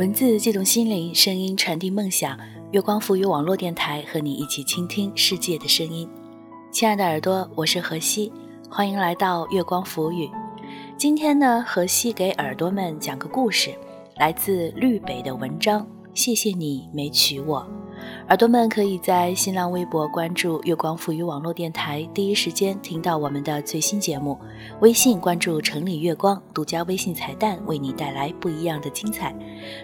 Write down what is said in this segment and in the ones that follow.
文字悸动心灵，声音传递梦想。月光赋予网络电台和你一起倾听世界的声音。亲爱的耳朵，我是何西，欢迎来到月光浮语。今天呢，何西给耳朵们讲个故事，来自绿北的文章。谢谢你没娶我。耳朵们可以在新浪微博关注“月光赋予网络电台”，第一时间听到我们的最新节目。微信关注“城里月光”，独家微信彩蛋为你带来不一样的精彩。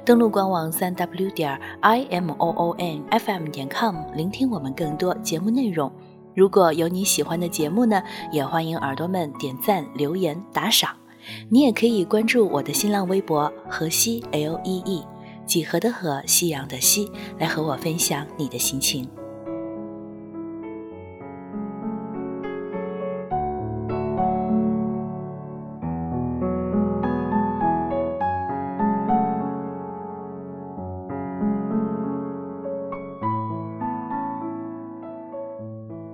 登录官网三 w 点 i m o o n f m 点 com，聆听我们更多节目内容。如果有你喜欢的节目呢，也欢迎耳朵们点赞、留言、打赏。你也可以关注我的新浪微博“河西 L E E”。几何的河，夕阳的夕，来和我分享你的心情。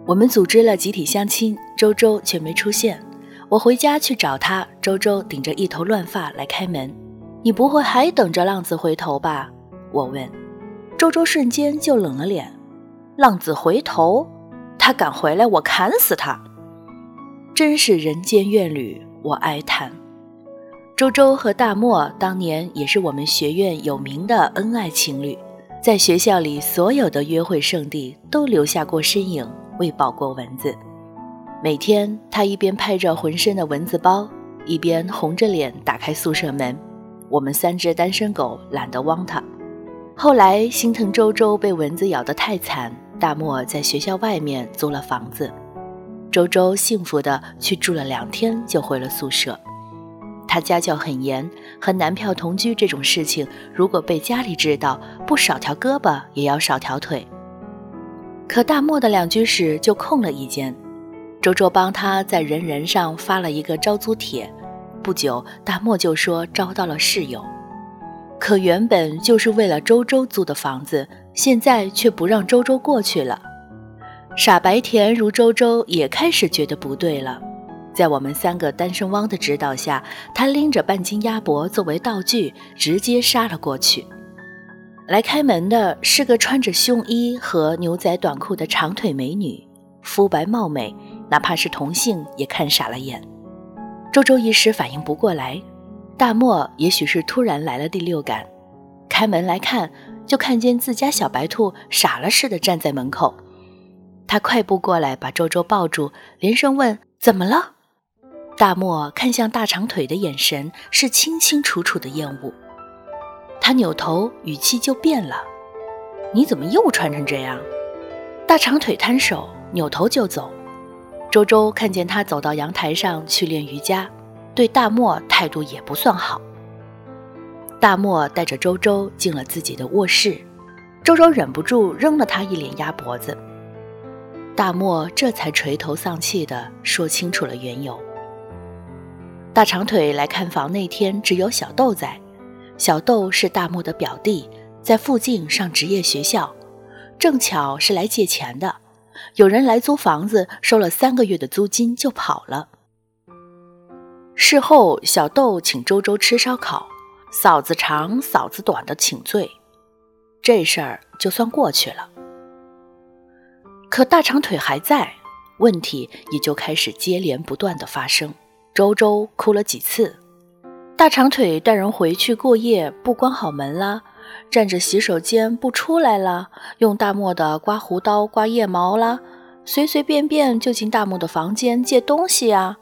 我们组织了集体相亲，周周却没出现。我回家去找他，周周顶着一头乱发来开门。你不会还等着浪子回头吧？我问。周周瞬间就冷了脸。浪子回头？他敢回来，我砍死他！真是人间怨侣，我哀叹。周周和大漠当年也是我们学院有名的恩爱情侣，在学校里所有的约会圣地都留下过身影，喂饱过蚊子。每天他一边拍着浑身的蚊子包，一边红着脸打开宿舍门。我们三只单身狗懒得汪他。后来心疼周周被蚊子咬得太惨，大漠在学校外面租了房子。周周幸福的去住了两天，就回了宿舍。他家教很严，和男票同居这种事情，如果被家里知道，不少条胳膊也要少条腿。可大漠的两居室就空了一间，周周帮他在人人上发了一个招租帖。不久，大漠就说招到了室友，可原本就是为了周周租的房子，现在却不让周周过去了。傻白甜如周周也开始觉得不对了。在我们三个单身汪的指导下，他拎着半斤鸭脖作为道具，直接杀了过去。来开门的是个穿着胸衣和牛仔短裤的长腿美女，肤白貌美，哪怕是同性也看傻了眼。周周一时反应不过来，大漠也许是突然来了第六感，开门来看，就看见自家小白兔傻了似的站在门口。他快步过来，把周周抱住，连声问：“怎么了？”大漠看向大长腿的眼神是清清楚楚的厌恶。他扭头，语气就变了：“你怎么又穿成这样？”大长腿摊手，扭头就走。周周看见他走到阳台上去练瑜伽，对大漠态度也不算好。大漠带着周周进了自己的卧室，周周忍不住扔了他一脸鸭脖子。大漠这才垂头丧气地说清楚了缘由。大长腿来看房那天只有小豆在，小豆是大漠的表弟，在附近上职业学校，正巧是来借钱的。有人来租房子，收了三个月的租金就跑了。事后，小豆请周周吃烧烤，嫂子长嫂子短的请罪，这事儿就算过去了。可大长腿还在，问题也就开始接连不断的发生。周周哭了几次，大长腿带人回去过夜，不关好门啦。站着洗手间不出来了，用大漠的刮胡刀刮腋毛啦，随随便便就进大漠的房间借东西呀。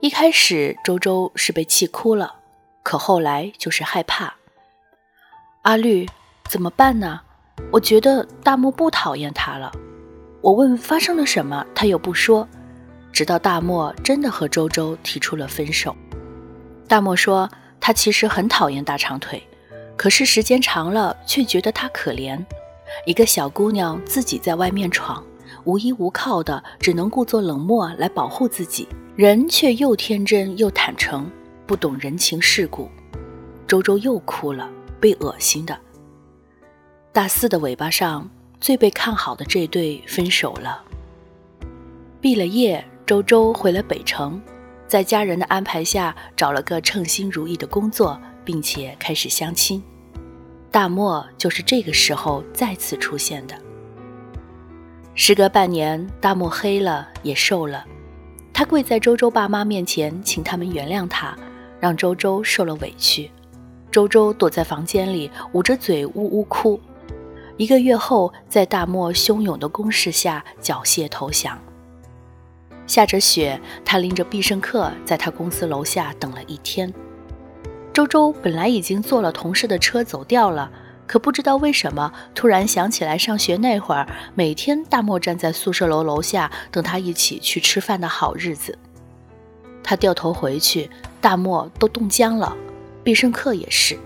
一开始周周是被气哭了，可后来就是害怕。阿绿怎么办呢？我觉得大漠不讨厌他了。我问发生了什么，他又不说，直到大漠真的和周周提出了分手。大漠说他其实很讨厌大长腿。可是时间长了，却觉得她可怜。一个小姑娘自己在外面闯，无依无靠的，只能故作冷漠来保护自己。人却又天真又坦诚，不懂人情世故。周周又哭了，被恶心的。大四的尾巴上，最被看好的这对分手了。毕了业，周周回了北城，在家人的安排下，找了个称心如意的工作。并且开始相亲，大漠就是这个时候再次出现的。时隔半年，大漠黑了，也瘦了。他跪在周周爸妈面前，请他们原谅他，让周周受了委屈。周周躲在房间里，捂着嘴呜呜哭。一个月后，在大漠汹涌的攻势下，缴械投降。下着雪，他拎着必胜客在他公司楼下等了一天。周周本来已经坐了同事的车走掉了，可不知道为什么，突然想起来上学那会儿，每天大漠站在宿舍楼楼下等他一起去吃饭的好日子。他掉头回去，大漠都冻僵了。必胜客也是，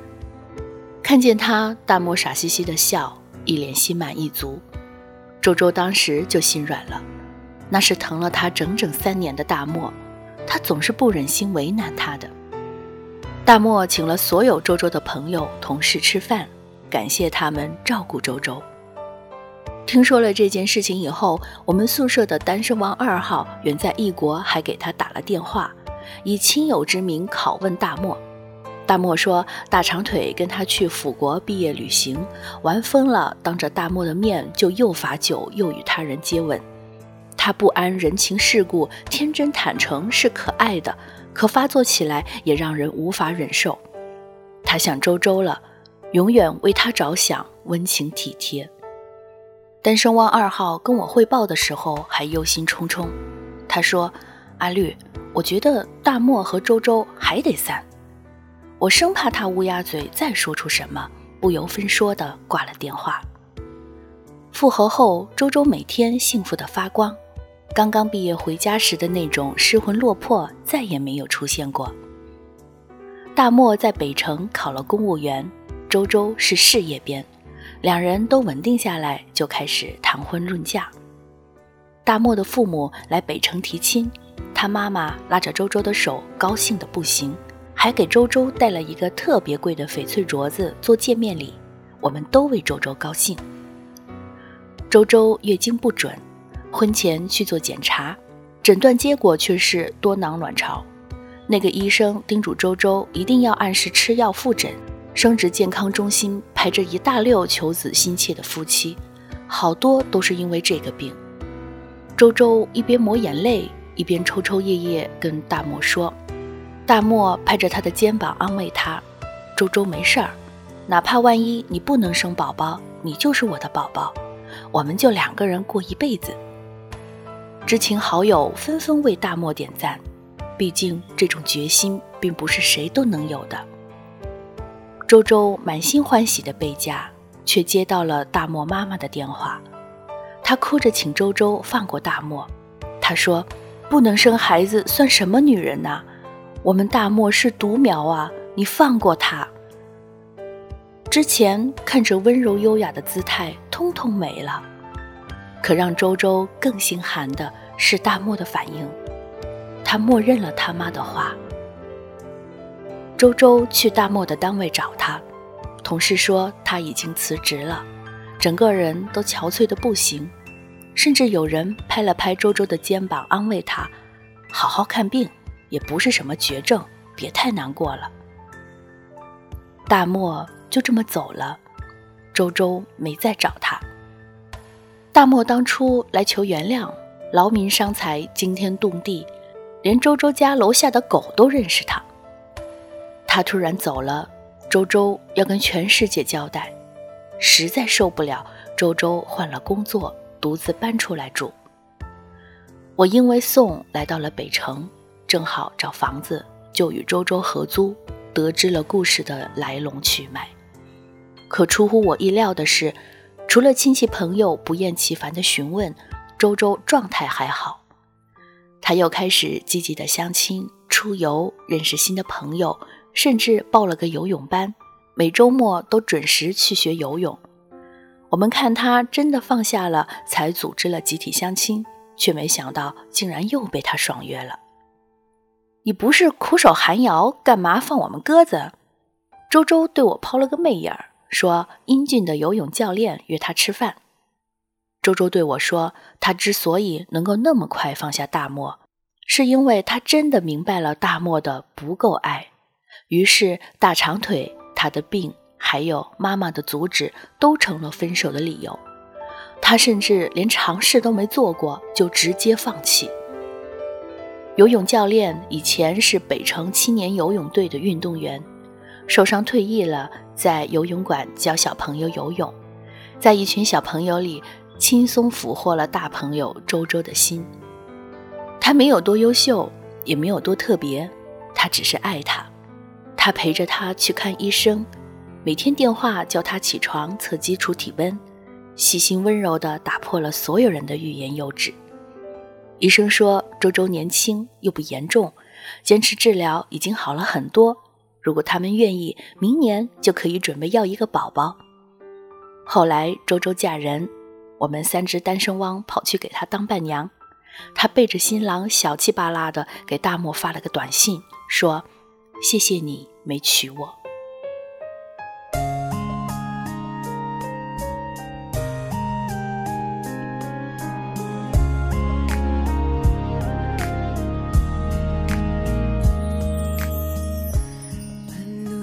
看见他，大漠傻兮兮的笑，一脸心满意足。周周当时就心软了，那是疼了他整整三年的大漠，他总是不忍心为难他的。大漠请了所有周周的朋友、同事吃饭，感谢他们照顾周周。听说了这件事情以后，我们宿舍的单身王二号远在异国，还给他打了电话，以亲友之名拷问大漠。大漠说：“大长腿跟他去辅国毕业旅行，玩疯了，当着大漠的面就又罚酒又与他人接吻。他不谙人情世故，天真坦诚是可爱的，可发作起来也让人无法忍受。他想周周了，永远为他着想，温情体贴。单身汪二号跟我汇报的时候还忧心忡忡，他说：‘阿绿，我觉得大漠和周周还得散。’”我生怕他乌鸦嘴再说出什么，不由分说的挂了电话。复合后，周周每天幸福的发光，刚刚毕业回家时的那种失魂落魄再也没有出现过。大漠在北城考了公务员，周周是事业编，两人都稳定下来，就开始谈婚论嫁。大漠的父母来北城提亲，他妈妈拉着周周的手，高兴的不行。还给周周带了一个特别贵的翡翠镯子做见面礼，我们都为周周高兴。周周月经不准，婚前去做检查，诊断结果却是多囊卵巢。那个医生叮嘱周周一定要按时吃药复诊。生殖健康中心排着一大溜求子心切的夫妻，好多都是因为这个病。周周一边抹眼泪，一边抽抽噎噎跟大漠说。大漠拍着他的肩膀安慰他：“周周没事儿，哪怕万一你不能生宝宝，你就是我的宝宝，我们就两个人过一辈子。”知情好友纷纷为大漠点赞，毕竟这种决心并不是谁都能有的。周周满心欢喜的备嫁，却接到了大漠妈妈的电话，她哭着请周周放过大漠。她说：“不能生孩子算什么女人呐？”我们大漠是独苗啊，你放过他。之前看着温柔优雅的姿态，通通没了。可让周周更心寒的是大漠的反应，他默认了他妈的话。周周去大漠的单位找他，同事说他已经辞职了，整个人都憔悴的不行，甚至有人拍了拍周周的肩膀，安慰他：“好好看病。”也不是什么绝症，别太难过了。大漠就这么走了，周周没再找他。大漠当初来求原谅，劳民伤财，惊天动地，连周周家楼下的狗都认识他。他突然走了，周周要跟全世界交代，实在受不了，周周换了工作，独自搬出来住。我因为宋来到了北城。正好找房子，就与周周合租，得知了故事的来龙去脉。可出乎我意料的是，除了亲戚朋友不厌其烦的询问，周周状态还好。他又开始积极的相亲、出游、认识新的朋友，甚至报了个游泳班，每周末都准时去学游泳。我们看他真的放下了，才组织了集体相亲，却没想到竟然又被他爽约了。你不是苦守寒窑，干嘛放我们鸽子？周周对我抛了个媚眼儿，说：“英俊的游泳教练约他吃饭。”周周对我说：“他之所以能够那么快放下大漠，是因为他真的明白了大漠的不够爱。于是大长腿，他的病还有妈妈的阻止，都成了分手的理由。他甚至连尝试都没做过，就直接放弃。游泳教练以前是北城青年游泳队的运动员，受伤退役了，在游泳馆教小朋友游泳，在一群小朋友里轻松俘获了大朋友周周的心。他没有多优秀，也没有多特别，他只是爱他。他陪着他去看医生，每天电话叫他起床测基础体温，细心温柔地打破了所有人的欲言又止。医生说周周年轻又不严重，坚持治疗已经好了很多。如果他们愿意，明年就可以准备要一个宝宝。后来周周嫁人，我们三只单身汪跑去给她当伴娘。她背着新郎，小气巴拉的给大漠发了个短信，说：“谢谢你没娶我。”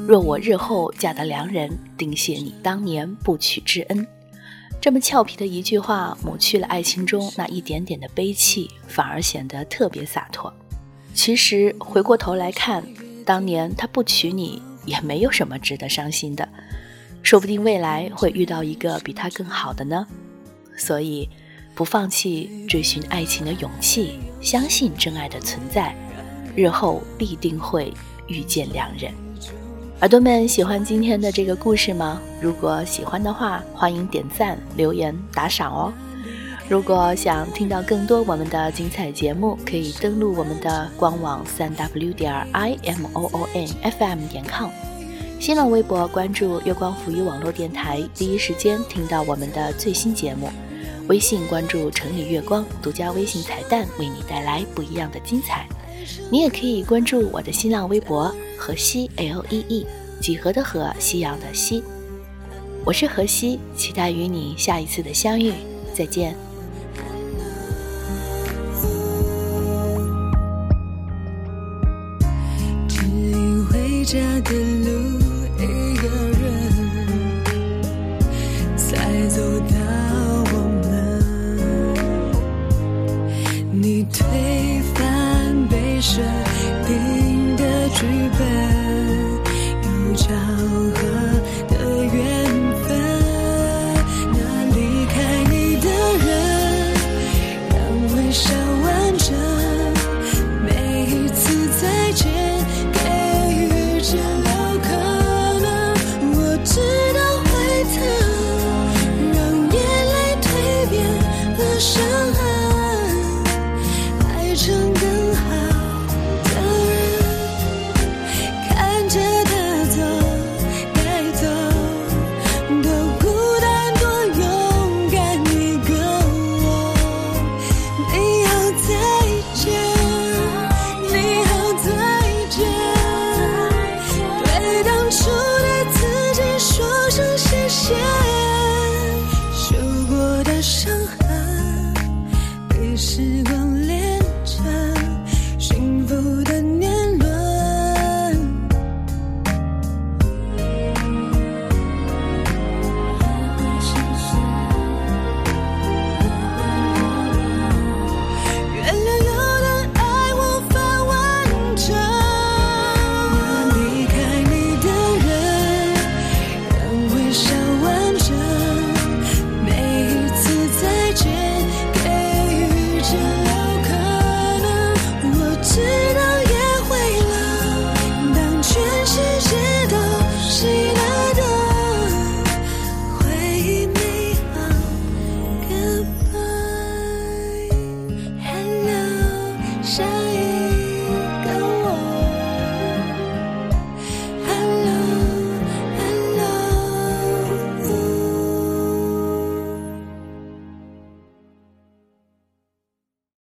若我日后嫁得良人，定谢你当年不娶之恩。这么俏皮的一句话，抹去了爱情中那一点点的悲戚，反而显得特别洒脱。其实回过头来看，当年他不娶你，也没有什么值得伤心的，说不定未来会遇到一个比他更好的呢。所以，不放弃追寻爱情的勇气，相信真爱的存在，日后必定会遇见良人。耳朵们喜欢今天的这个故事吗？如果喜欢的话，欢迎点赞、留言、打赏哦。如果想听到更多我们的精彩节目，可以登录我们的官网三 w 点 i m o o n f m 点 com，新浪微博关注月光浮语网络电台，第一时间听到我们的最新节目。微信关注城里月光，独家微信彩蛋，为你带来不一样的精彩。你也可以关注我的新浪微博河西 L E E 几何的河夕阳的西，我是河西，期待与你下一次的相遇，再见。